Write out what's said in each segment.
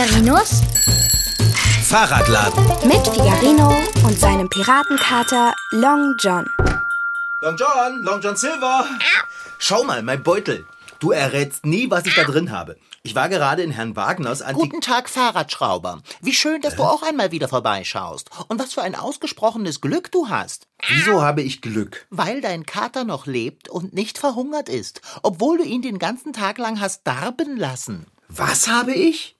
Figarinos Fahrradladen. mit Figarino und seinem Piratenkater Long John. Long John, Long John Silver. Schau mal, mein Beutel. Du errätst nie, was ich da drin habe. Ich war gerade in Herrn Wagners Antik... Guten Tag, Fahrradschrauber. Wie schön, dass du auch einmal wieder vorbeischaust. Und was für ein ausgesprochenes Glück du hast. Wieso habe ich Glück? Weil dein Kater noch lebt und nicht verhungert ist, obwohl du ihn den ganzen Tag lang hast darben lassen. Was habe ich?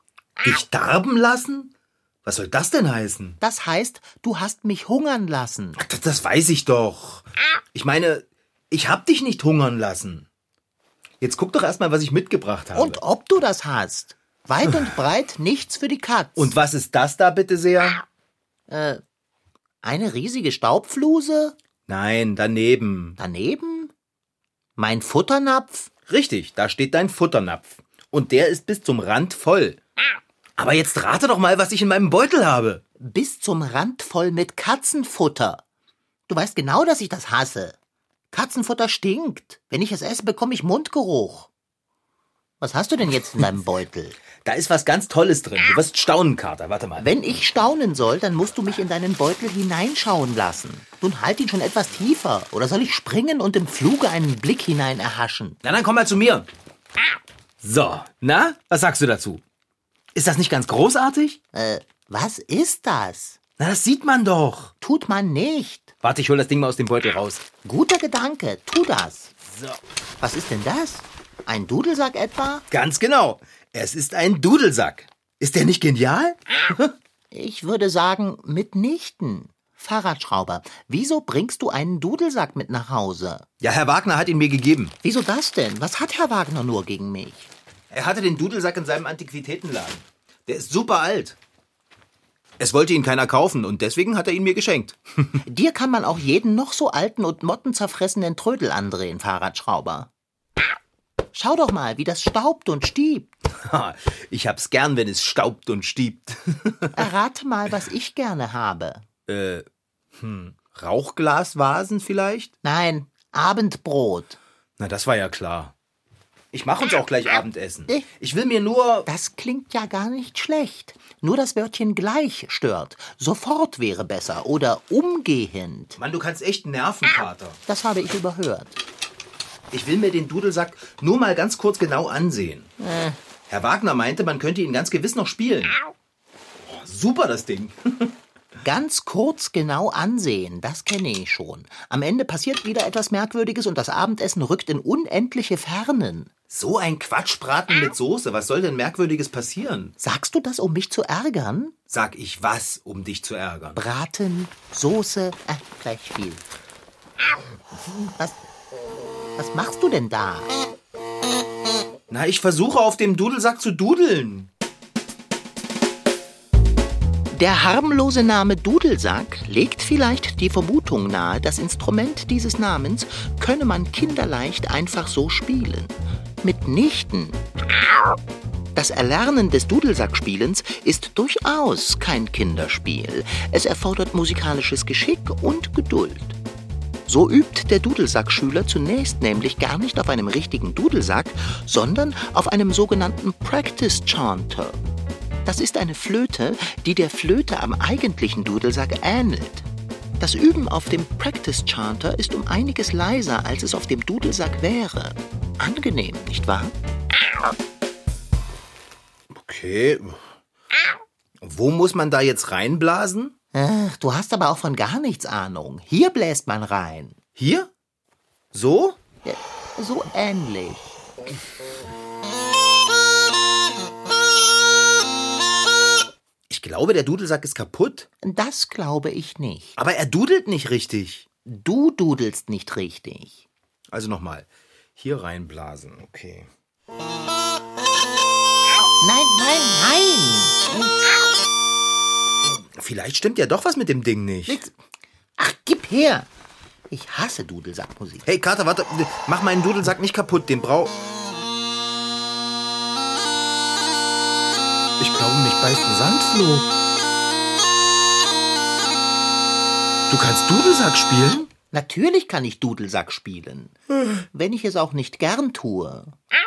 Dich darben lassen? Was soll das denn heißen? Das heißt, du hast mich hungern lassen. Das, das weiß ich doch. Ich meine, ich hab dich nicht hungern lassen. Jetzt guck doch erstmal, was ich mitgebracht habe. Und ob du das hast. Weit und breit nichts für die Katz. Und was ist das da bitte sehr? eine riesige Staubfluse? Nein, daneben. Daneben? Mein Futternapf? Richtig, da steht dein Futternapf. Und der ist bis zum Rand voll. Aber jetzt rate doch mal, was ich in meinem Beutel habe. Bis zum Rand voll mit Katzenfutter. Du weißt genau, dass ich das hasse. Katzenfutter stinkt. Wenn ich es esse, bekomme ich Mundgeruch. Was hast du denn jetzt in deinem Beutel? Da ist was ganz Tolles drin. Du wirst staunen, Kater. Warte mal. Wenn ich staunen soll, dann musst du mich in deinen Beutel hineinschauen lassen. Nun halt ihn schon etwas tiefer. Oder soll ich springen und im Fluge einen Blick hinein erhaschen? Na, dann komm mal zu mir. So, na, was sagst du dazu? Ist das nicht ganz großartig? Äh, was ist das? Na, das sieht man doch. Tut man nicht. Warte, ich hol das Ding mal aus dem Beutel raus. Guter Gedanke, tu das. So. Was ist denn das? Ein Dudelsack etwa? Ganz genau. Es ist ein Dudelsack. Ist der nicht genial? Ich würde sagen, mitnichten. Fahrradschrauber, wieso bringst du einen Dudelsack mit nach Hause? Ja, Herr Wagner hat ihn mir gegeben. Wieso das denn? Was hat Herr Wagner nur gegen mich? Er hatte den Dudelsack in seinem Antiquitätenladen. Der ist super alt. Es wollte ihn keiner kaufen und deswegen hat er ihn mir geschenkt. Dir kann man auch jeden noch so alten und mottenzerfressenen Trödel andrehen, Fahrradschrauber. Schau doch mal, wie das staubt und stiebt. Ich hab's gern, wenn es staubt und stiebt. Errate mal, was ich gerne habe. äh, hm, Rauchglasvasen vielleicht? Nein, Abendbrot. Na, das war ja klar. Ich mache uns auch gleich Abendessen. Ich will mir nur. Das klingt ja gar nicht schlecht. Nur das Wörtchen gleich stört. Sofort wäre besser oder umgehend. Mann, du kannst echt nerven, Kater. Das habe ich überhört. Ich will mir den Dudelsack nur mal ganz kurz genau ansehen. Herr Wagner meinte, man könnte ihn ganz gewiss noch spielen. Oh, super, das Ding. Ganz kurz genau ansehen, das kenne ich schon. Am Ende passiert wieder etwas Merkwürdiges und das Abendessen rückt in unendliche Fernen. So ein Quatschbraten mit Soße. Was soll denn Merkwürdiges passieren? Sagst du das, um mich zu ärgern? Sag ich was, um dich zu ärgern? Braten, Soße, äh, gleich viel. Was, was machst du denn da? Na, ich versuche auf dem Dudelsack zu dudeln. Der harmlose Name Dudelsack legt vielleicht die Vermutung nahe, das Instrument dieses Namens könne man kinderleicht einfach so spielen. Mitnichten. Das Erlernen des Dudelsackspielens ist durchaus kein Kinderspiel. Es erfordert musikalisches Geschick und Geduld. So übt der Dudelsackschüler zunächst nämlich gar nicht auf einem richtigen Dudelsack, sondern auf einem sogenannten Practice Chanter. Das ist eine Flöte, die der Flöte am eigentlichen Dudelsack ähnelt. Das Üben auf dem Practice Chanter ist um einiges leiser, als es auf dem Dudelsack wäre. Angenehm, nicht wahr? Okay. Wo muss man da jetzt reinblasen? Ach, du hast aber auch von gar nichts Ahnung. Hier bläst man rein. Hier? So? So ähnlich. Glaube, der Dudelsack ist kaputt. Das glaube ich nicht. Aber er dudelt nicht richtig. Du dudelst nicht richtig. Also nochmal. Hier reinblasen, okay. Nein, nein, nein. Vielleicht stimmt ja doch was mit dem Ding nicht. Ach, gib her. Ich hasse Dudelsackmusik. Hey, Kater, warte. Mach meinen Dudelsack nicht kaputt. Den brau... Ich glaube, mich beißt ein Sandfloh. Du kannst Dudelsack spielen? Natürlich kann ich Dudelsack spielen. Wenn ich es auch nicht gern tue.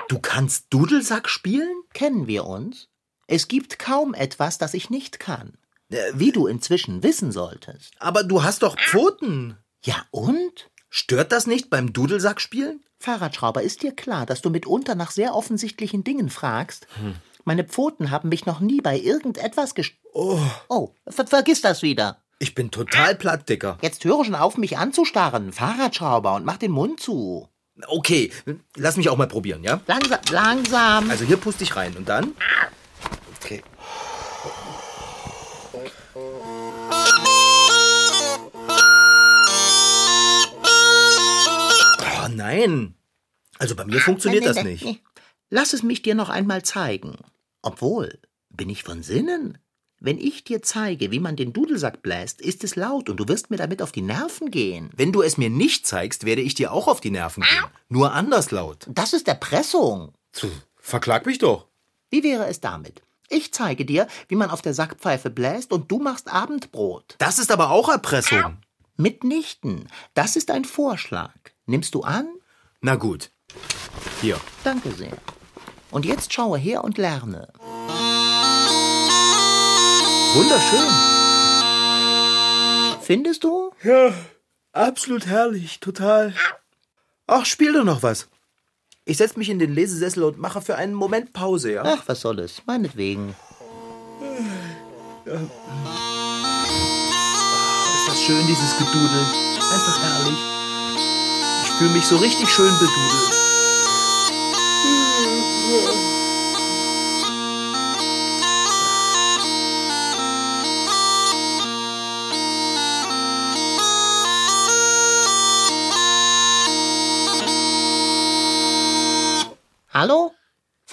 Du kannst Dudelsack spielen? Kennen wir uns? Es gibt kaum etwas, das ich nicht kann. Äh, wie du inzwischen wissen solltest. Aber du hast doch Pfoten. Ja und? Stört das nicht beim Dudelsackspielen? Fahrradschrauber, ist dir klar, dass du mitunter nach sehr offensichtlichen Dingen fragst? Hm. Meine Pfoten haben mich noch nie bei irgendetwas gest... Oh, oh ver vergiss das wieder. Ich bin total platt, Dicker. Jetzt höre schon auf, mich anzustarren, Fahrradschrauber, und mach den Mund zu. Okay, lass mich auch mal probieren, ja? Langsam, langsam. Also hier puste ich rein und dann? Okay. Oh nein. Also bei mir funktioniert das nicht. Lass es mich dir noch einmal zeigen. Obwohl, bin ich von Sinnen? Wenn ich dir zeige, wie man den Dudelsack bläst, ist es laut und du wirst mir damit auf die Nerven gehen. Wenn du es mir nicht zeigst, werde ich dir auch auf die Nerven gehen. Nur anders laut. Das ist Erpressung. Puh, verklag mich doch. Wie wäre es damit? Ich zeige dir, wie man auf der Sackpfeife bläst und du machst Abendbrot. Das ist aber auch Erpressung. Mitnichten. Das ist ein Vorschlag. Nimmst du an? Na gut. Hier. Danke sehr. Und jetzt schaue her und lerne. Wunderschön. Findest du? Ja, absolut herrlich, total. Ach, spiel doch noch was. Ich setze mich in den Lesesessel und mache für einen Moment Pause, ja? Ach, was soll es? Meinetwegen. Ja. Oh, ist das schön, dieses Gedudel. Einfach herrlich. Ich fühle mich so richtig schön bedudelt.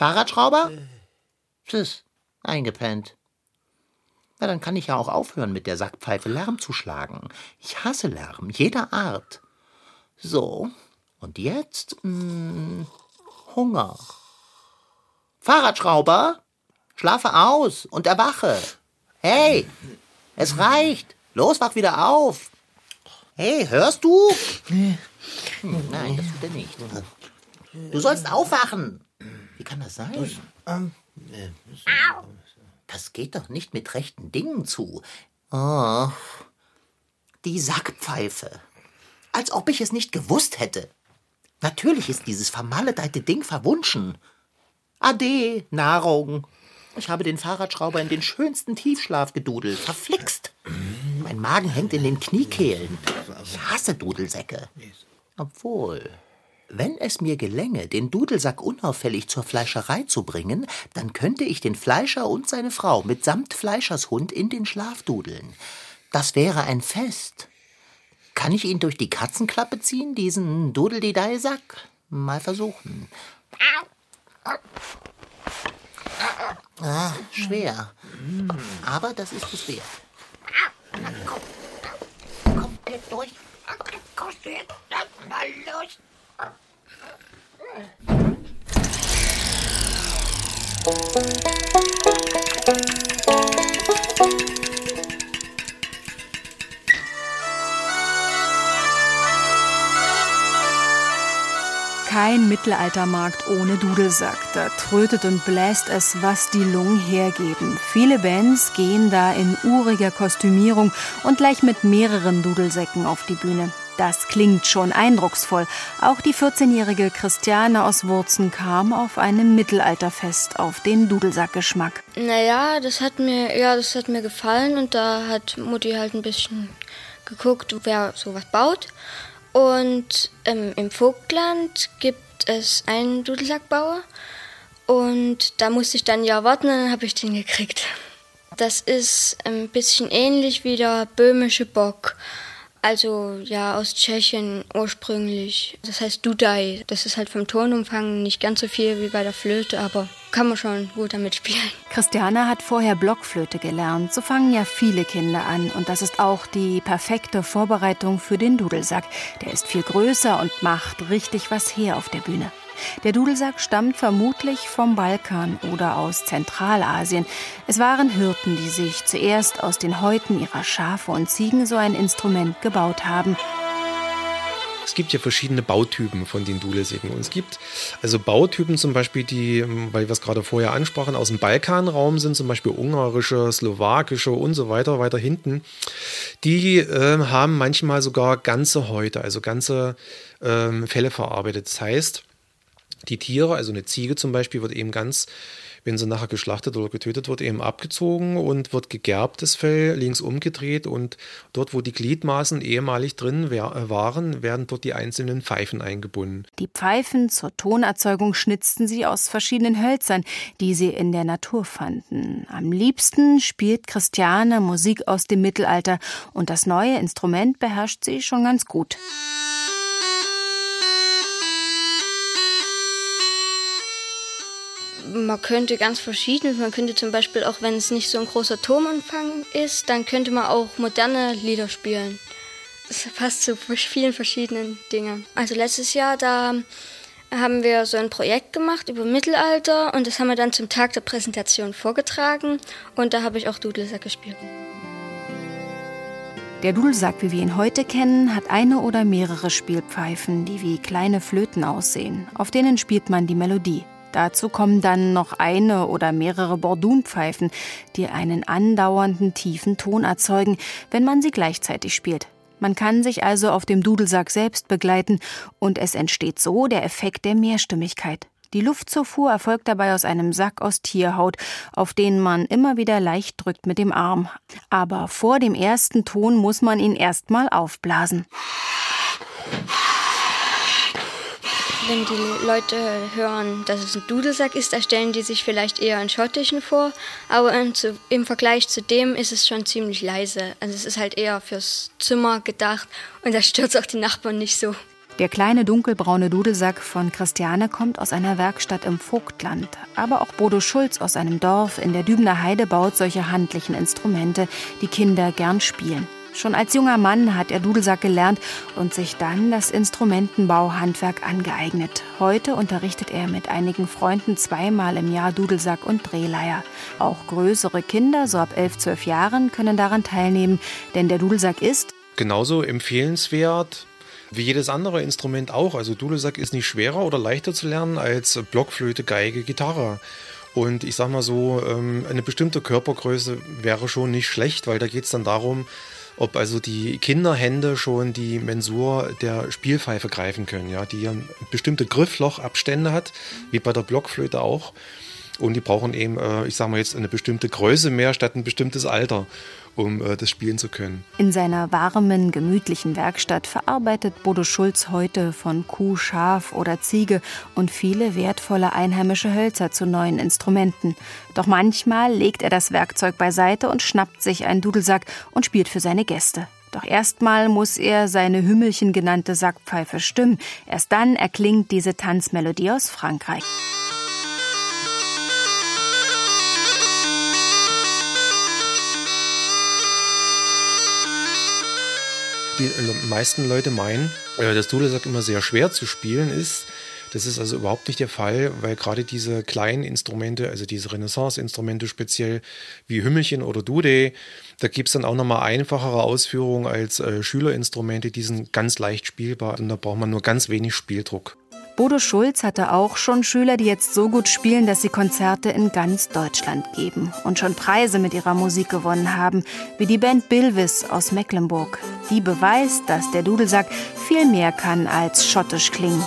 Fahrradschrauber? Tschüss, eingepennt. Na, dann kann ich ja auch aufhören, mit der Sackpfeife Lärm zu schlagen. Ich hasse Lärm, jeder Art. So, und jetzt mh, hm, Hunger. Fahrradschrauber, schlafe aus und erwache. Hey, es reicht. Los, wach wieder auf. Hey, hörst du? Hm, nein, das tut er nicht. Du sollst aufwachen. Wie kann das sein? Das, ähm, das geht doch nicht mit rechten Dingen zu. Oh, die Sackpfeife. Als ob ich es nicht gewusst hätte. Natürlich ist dieses vermaledeite Ding verwunschen. Ade, Nahrung. Ich habe den Fahrradschrauber in den schönsten Tiefschlaf gedudelt. Verflixt. Mein Magen hängt in den Kniekehlen. Ich hasse Dudelsäcke. Obwohl, wenn es mir gelänge, den Dudelsack unauffällig zur Fleischerei zu bringen, dann könnte ich den Fleischer und seine Frau mitsamt Fleischershund in den Schlaf dudeln. Das wäre ein Fest. Kann ich ihn durch die Katzenklappe ziehen, diesen Dudeldidei-Sack? Mal versuchen. Ah, schwer. Aber das ist es wert. komm. Komm, durch. Komm. Mal los. Kein Mittelaltermarkt ohne Dudelsack. Da trötet und bläst es, was die Lungen hergeben. Viele Bands gehen da in uriger Kostümierung und gleich mit mehreren Dudelsäcken auf die Bühne. Das klingt schon eindrucksvoll. Auch die 14-jährige Christiane aus Wurzen kam auf einem Mittelalterfest auf den Dudelsackgeschmack. Naja, das hat mir, ja, das hat mir gefallen und da hat Mutti halt ein bisschen geguckt, wer sowas baut. Und ähm, im Vogtland gibt es einen Dudelsackbauer und da musste ich dann ja warten und dann habe ich den gekriegt. Das ist ein bisschen ähnlich wie der böhmische Bock. Also ja, aus Tschechien ursprünglich. Das heißt Dudai. Das ist halt vom Tonumfang nicht ganz so viel wie bei der Flöte, aber kann man schon gut damit spielen. Christiane hat vorher Blockflöte gelernt. So fangen ja viele Kinder an. Und das ist auch die perfekte Vorbereitung für den Dudelsack. Der ist viel größer und macht richtig was her auf der Bühne. Der Dudelsack stammt vermutlich vom Balkan oder aus Zentralasien. Es waren Hirten, die sich zuerst aus den Häuten ihrer Schafe und Ziegen so ein Instrument gebaut haben. Es gibt ja verschiedene Bautypen von den Dudelsäcken. Und es gibt also Bautypen zum Beispiel, die, weil wir es gerade vorher ansprachen, aus dem Balkanraum sind, zum Beispiel ungarische, slowakische und so weiter, weiter hinten. Die äh, haben manchmal sogar ganze Häute, also ganze äh, Fälle verarbeitet. Das heißt, die Tiere, also eine Ziege zum Beispiel, wird eben ganz wenn sie nachher geschlachtet oder getötet wird, eben abgezogen und wird gegerbt, das Fell, links umgedreht und dort, wo die Gliedmaßen ehemalig drin äh, waren, werden dort die einzelnen Pfeifen eingebunden. Die Pfeifen zur Tonerzeugung schnitzten sie aus verschiedenen Hölzern, die sie in der Natur fanden. Am liebsten spielt Christiane Musik aus dem Mittelalter und das neue Instrument beherrscht sie schon ganz gut. Man könnte ganz verschieden, man könnte zum Beispiel auch, wenn es nicht so ein großer Turmumfang ist, dann könnte man auch moderne Lieder spielen. Das passt zu vielen verschiedenen Dingen. Also letztes Jahr, da haben wir so ein Projekt gemacht über Mittelalter und das haben wir dann zum Tag der Präsentation vorgetragen und da habe ich auch Dudelsack gespielt. Der Dudelsack, wie wir ihn heute kennen, hat eine oder mehrere Spielpfeifen, die wie kleine Flöten aussehen. Auf denen spielt man die Melodie. Dazu kommen dann noch eine oder mehrere Bordunpfeifen, die einen andauernden tiefen Ton erzeugen, wenn man sie gleichzeitig spielt. Man kann sich also auf dem Dudelsack selbst begleiten und es entsteht so der Effekt der Mehrstimmigkeit. Die Luftzufuhr erfolgt dabei aus einem Sack aus Tierhaut, auf den man immer wieder leicht drückt mit dem Arm. Aber vor dem ersten Ton muss man ihn erstmal aufblasen. Wenn die Leute hören, dass es ein Dudelsack ist, da stellen die sich vielleicht eher einen schottischen vor. Aber im Vergleich zu dem ist es schon ziemlich leise. Also es ist halt eher fürs Zimmer gedacht und da stört auch die Nachbarn nicht so. Der kleine dunkelbraune Dudelsack von Christiane kommt aus einer Werkstatt im Vogtland. Aber auch Bodo Schulz aus einem Dorf in der Dübener Heide baut solche handlichen Instrumente, die Kinder gern spielen. Schon als junger Mann hat er Dudelsack gelernt und sich dann das Instrumentenbauhandwerk angeeignet. Heute unterrichtet er mit einigen Freunden zweimal im Jahr Dudelsack und Drehleier. Auch größere Kinder, so ab 11, 12 Jahren, können daran teilnehmen, denn der Dudelsack ist genauso empfehlenswert wie jedes andere Instrument auch. Also Dudelsack ist nicht schwerer oder leichter zu lernen als Blockflöte, Geige, Gitarre. Und ich sag mal so, ähm, eine bestimmte Körpergröße wäre schon nicht schlecht, weil da geht es dann darum, ob also die Kinderhände schon die Mensur der Spielpfeife greifen können, ja, die ja bestimmte Grifflochabstände hat, wie bei der Blockflöte auch. Und die brauchen eben, äh, ich sage mal jetzt, eine bestimmte Größe mehr statt ein bestimmtes Alter um äh, das spielen zu können. In seiner warmen, gemütlichen Werkstatt verarbeitet Bodo Schulz heute von Kuh, Schaf oder Ziege und viele wertvolle einheimische Hölzer zu neuen Instrumenten. Doch manchmal legt er das Werkzeug beiseite und schnappt sich einen Dudelsack und spielt für seine Gäste. Doch erstmal muss er seine Hümmelchen genannte Sackpfeife stimmen. Erst dann erklingt diese Tanzmelodie aus Frankreich. Die äh, meisten Leute meinen, äh, dass Dudelsack immer sehr schwer zu spielen ist. Das ist also überhaupt nicht der Fall, weil gerade diese kleinen Instrumente, also diese Renaissance-Instrumente speziell wie Hümmelchen oder Dude, da gibt es dann auch nochmal einfachere Ausführungen als äh, Schülerinstrumente, die sind ganz leicht spielbar und da braucht man nur ganz wenig Spieldruck. Bodo Schulz hatte auch schon Schüler, die jetzt so gut spielen, dass sie Konzerte in ganz Deutschland geben und schon Preise mit ihrer Musik gewonnen haben, wie die Band Bilvis aus Mecklenburg. Die beweist, dass der Dudelsack viel mehr kann als schottisch klingen.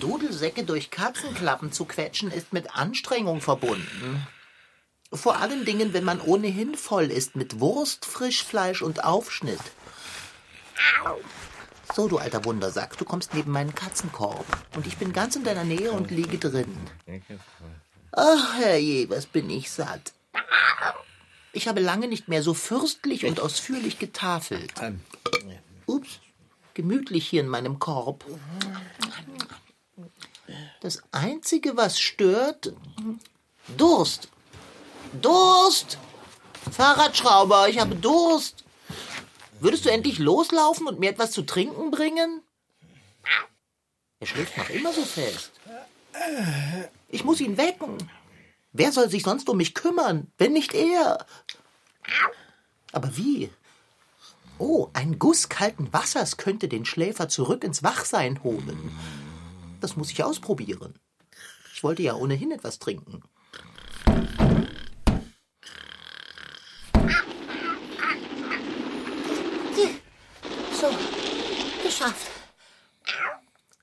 Dudelsäcke durch Katzenklappen zu quetschen, ist mit Anstrengung verbunden. Vor allen Dingen, wenn man ohnehin voll ist mit Wurst, Frischfleisch und Aufschnitt. So, du alter Wundersack, du kommst neben meinen Katzenkorb. Und ich bin ganz in deiner Nähe und liege drin. Ach, herrje, was bin ich satt. Ich habe lange nicht mehr so fürstlich und ausführlich getafelt. Ups, gemütlich hier in meinem Korb. Das Einzige, was stört, Durst. Durst! Fahrradschrauber, ich habe Durst. Würdest du endlich loslaufen und mir etwas zu trinken bringen? Er schläft noch immer so fest. Ich muss ihn wecken. Wer soll sich sonst um mich kümmern, wenn nicht er? Aber wie? Oh, ein Guss kalten Wassers könnte den Schläfer zurück ins Wachsein holen. Das muss ich ausprobieren. Ich wollte ja ohnehin etwas trinken. Geschafft.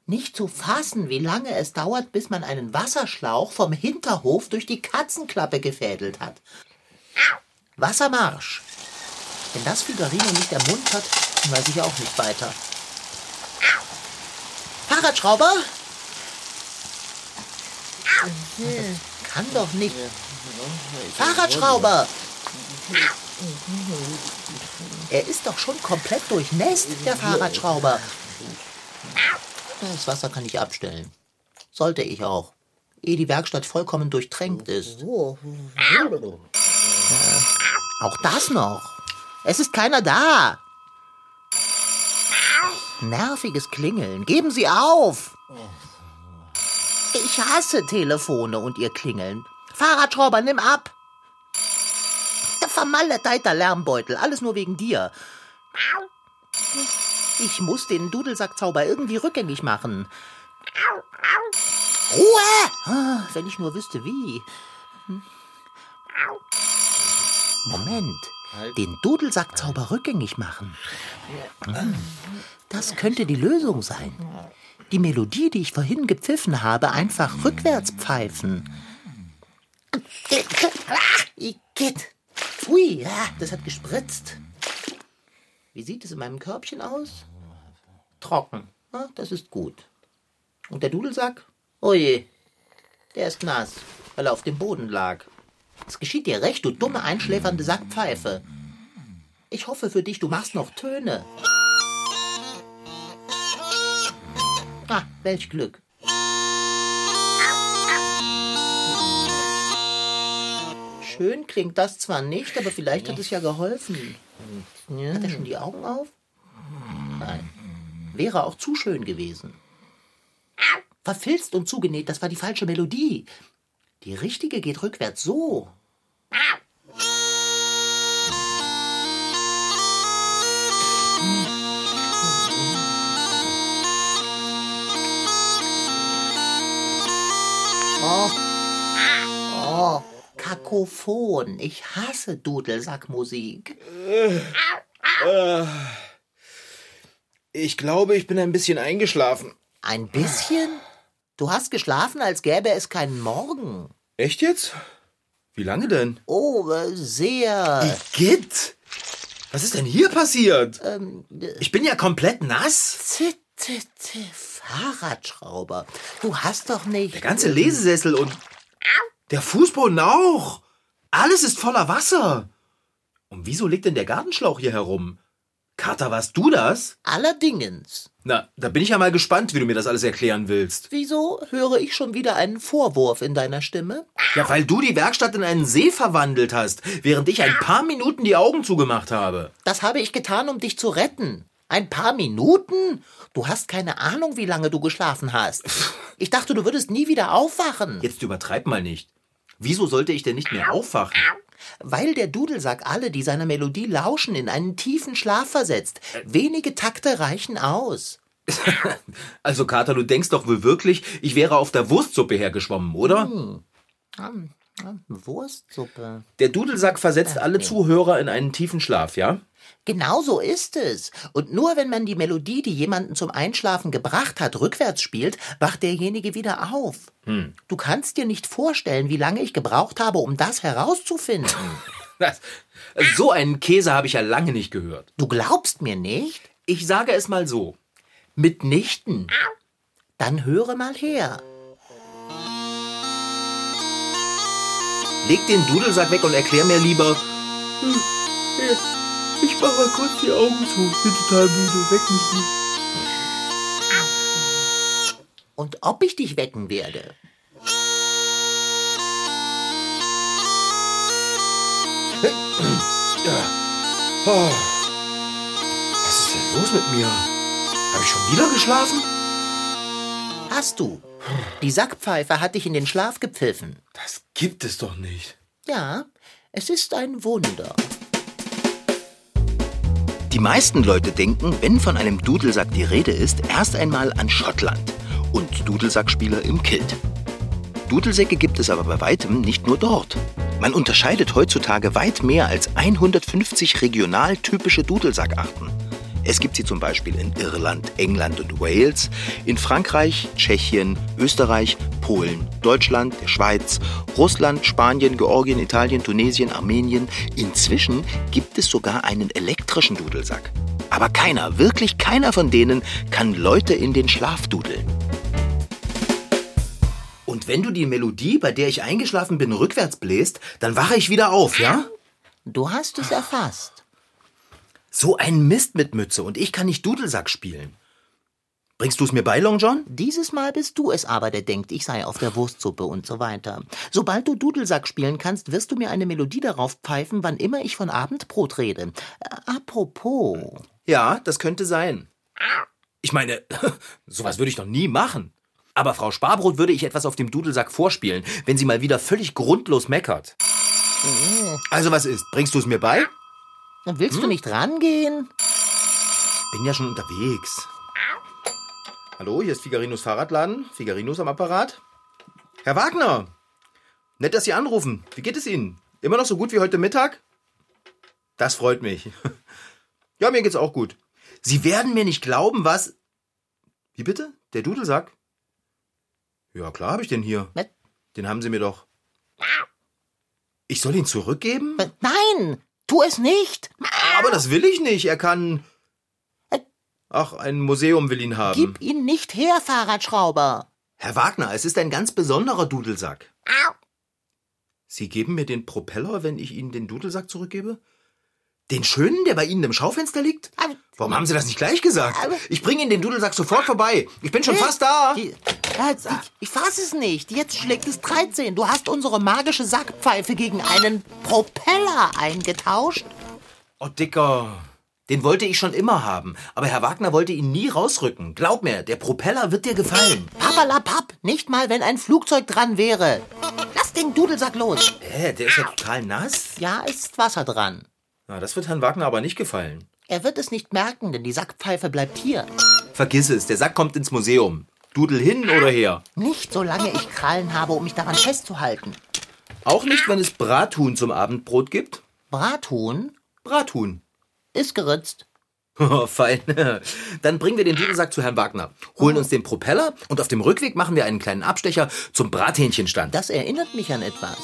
Nicht zu fassen, wie lange es dauert, bis man einen Wasserschlauch vom Hinterhof durch die Katzenklappe gefädelt hat. Wassermarsch. Wenn das Figarino nicht ermuntert, dann weiß ich auch nicht weiter. Fahrradschrauber? Das kann doch nicht. Fahrradschrauber! Er ist doch schon komplett durchnässt, der Fahrradschrauber. Das Wasser kann ich abstellen. Sollte ich auch. Ehe die Werkstatt vollkommen durchtränkt ist. Auch das noch. Es ist keiner da. Nerviges Klingeln. Geben Sie auf. Ich hasse Telefone und ihr Klingeln. Fahrradschrauber, nimm ab. Vermaledeiter Lärmbeutel. Alles nur wegen dir. Ich muss den Dudelsackzauber irgendwie rückgängig machen. Ruhe! Ah, Wenn ich nur wüsste, wie. Moment. Den Dudelsackzauber rückgängig machen. Das könnte die Lösung sein. Die Melodie, die ich vorhin gepfiffen habe, einfach rückwärts pfeifen. Igitt. Pfui, ja, das hat gespritzt. Wie sieht es in meinem Körbchen aus? Trocken. Ja, das ist gut. Und der Dudelsack? Oh je, der ist nass, weil er auf dem Boden lag. Es geschieht dir recht, du dumme, einschläfernde Sackpfeife. Ich hoffe für dich, du machst noch Töne. Ah, welch Glück. Schön klingt das zwar nicht, aber vielleicht hat es ja geholfen. Hat er schon die Augen auf? Nein. Wäre auch zu schön gewesen. Verfilzt und zugenäht, das war die falsche Melodie. Die richtige geht rückwärts so. Oh. Kakophon. Ich hasse Dudelsackmusik. Ich glaube, ich bin ein bisschen eingeschlafen. Ein bisschen? Du hast geschlafen, als gäbe es keinen Morgen. Echt jetzt? Wie lange denn? Oh, äh, sehr. Igitt! Was ist denn hier passiert? Ähm, Ich bin ja komplett nass. Fahrradschrauber. Du hast doch nicht. Der ganze Lesesessel und der Fußboden auch. Alles ist voller Wasser. Und wieso liegt denn der Gartenschlauch hier herum? Kater, warst du das? Allerdings. Na, da bin ich ja mal gespannt, wie du mir das alles erklären willst. Wieso höre ich schon wieder einen Vorwurf in deiner Stimme? Ja, weil du die Werkstatt in einen See verwandelt hast, während ich ein paar Minuten die Augen zugemacht habe. Das habe ich getan, um dich zu retten. Ein paar Minuten? Du hast keine Ahnung, wie lange du geschlafen hast. Ich dachte, du würdest nie wieder aufwachen. Jetzt übertreib mal nicht. Wieso sollte ich denn nicht mehr aufwachen? Weil der Dudelsack alle, die seiner Melodie lauschen, in einen tiefen Schlaf versetzt. Wenige Takte reichen aus. Also, Kater, du denkst doch wohl wirklich, ich wäre auf der Wurstsuppe hergeschwommen, oder? Ähm, ähm, Wurstsuppe. Der Dudelsack versetzt alle Zuhörer in einen tiefen Schlaf, ja? Genau so ist es. Und nur wenn man die Melodie, die jemanden zum Einschlafen gebracht hat, rückwärts spielt, wacht derjenige wieder auf. Du kannst dir nicht vorstellen, wie lange ich gebraucht habe, um das herauszufinden. Das, so einen Käse habe ich ja lange nicht gehört. Du glaubst mir nicht? Ich sage es mal so. Mitnichten. Dann höre mal her. Leg den Dudelsack weg und erklär mir lieber. Ich mache mal kurz die Augen zu. Bin total müde. Weck mich nicht. Und ob ich dich wecken werde? Oh. Was ist denn los mit mir? Habe ich schon wieder geschlafen? hast du. Die Sackpfeife hat dich in den Schlaf gepfiffen. Das gibt es doch nicht. Ja, es ist ein Wunder. Die meisten Leute denken, wenn von einem Dudelsack die Rede ist, erst einmal an Schottland und Dudelsackspieler im Kilt. Dudelsäcke gibt es aber bei weitem nicht nur dort. Man unterscheidet heutzutage weit mehr als 150 regional typische Dudelsackarten. Es gibt sie zum Beispiel in Irland, England und Wales, in Frankreich, Tschechien, Österreich, Polen, Deutschland, der Schweiz, Russland, Spanien, Georgien, Italien, Tunesien, Armenien. Inzwischen gibt es sogar einen elektrischen Dudelsack. Aber keiner, wirklich keiner von denen kann Leute in den Schlaf dudeln. Und wenn du die Melodie, bei der ich eingeschlafen bin, rückwärts bläst, dann wache ich wieder auf, ja? Du hast es erfasst. So ein Mist mit Mütze und ich kann nicht Dudelsack spielen. Bringst du es mir bei, Long John? Dieses Mal bist du es aber, der denkt, ich sei auf der Wurstsuppe und so weiter. Sobald du Dudelsack spielen kannst, wirst du mir eine Melodie darauf pfeifen, wann immer ich von Abendbrot rede. Äh, apropos. Ja, das könnte sein. Ich meine, sowas würde ich doch nie machen. Aber Frau Sparbrot würde ich etwas auf dem Dudelsack vorspielen, wenn sie mal wieder völlig grundlos meckert. Also was ist? Bringst du es mir bei? Willst hm? du nicht rangehen? Bin ja schon unterwegs. Hallo, hier ist Figarinos Fahrradladen. Figarinos am Apparat. Herr Wagner! Nett, dass Sie anrufen. Wie geht es Ihnen? Immer noch so gut wie heute Mittag? Das freut mich. Ja, mir geht's auch gut. Sie werden mir nicht glauben, was. Wie bitte? Der Dudelsack? Ja, klar habe ich den hier. Den haben Sie mir doch. Ich soll ihn zurückgeben? Nein, tu es nicht. Aber das will ich nicht. Er kann. Ach, ein Museum will ihn haben. Gib ihn nicht her, Fahrradschrauber. Herr Wagner, es ist ein ganz besonderer Dudelsack. Sie geben mir den Propeller, wenn ich Ihnen den Dudelsack zurückgebe? Den schönen, der bei Ihnen im Schaufenster liegt? Warum haben Sie das nicht gleich gesagt? Ich bringe Ihnen den Dudelsack sofort vorbei. Ich bin schon fast da. Ich, ich fass es nicht. Jetzt schlägt es 13. Du hast unsere magische Sackpfeife gegen einen Propeller eingetauscht. Oh, Dicker. Den wollte ich schon immer haben. Aber Herr Wagner wollte ihn nie rausrücken. Glaub mir, der Propeller wird dir gefallen. Papalapap, nicht mal, wenn ein Flugzeug dran wäre. Lass den Dudelsack los. Hä, der ist ja total nass. Ja, ist Wasser dran. Na, das wird Herrn Wagner aber nicht gefallen. Er wird es nicht merken, denn die Sackpfeife bleibt hier. Vergiss es, der Sack kommt ins Museum. Dudel hin oder her? Nicht, solange ich Krallen habe, um mich daran festzuhalten. Auch nicht, wenn es Brathuhn zum Abendbrot gibt? Brathuhn? Brathuhn. Ist geritzt. Oh, fein. Dann bringen wir den Dudelsack zu Herrn Wagner, holen oh. uns den Propeller und auf dem Rückweg machen wir einen kleinen Abstecher zum Brathähnchenstand. Das erinnert mich an etwas.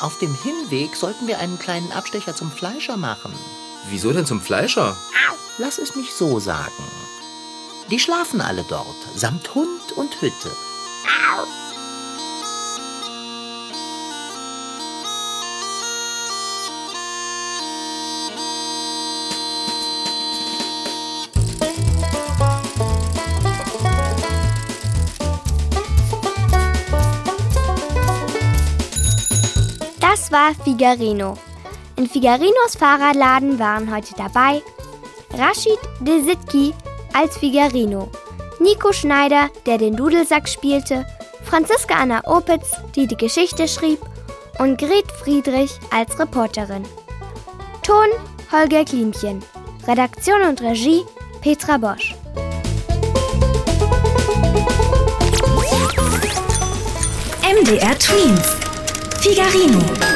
Auf dem Hinweg sollten wir einen kleinen Abstecher zum Fleischer machen. Wieso denn zum Fleischer? Lass es mich so sagen. Die schlafen alle dort, samt Hund und Hütte. War Figarino. In Figarinos Fahrradladen waren heute dabei Rashid Desitki als Figarino, Nico Schneider, der den Dudelsack spielte, Franziska Anna Opitz, die die Geschichte schrieb, und Gret Friedrich als Reporterin. Ton Holger Klimchen. Redaktion und Regie Petra Bosch. MDR Twins. Figarino.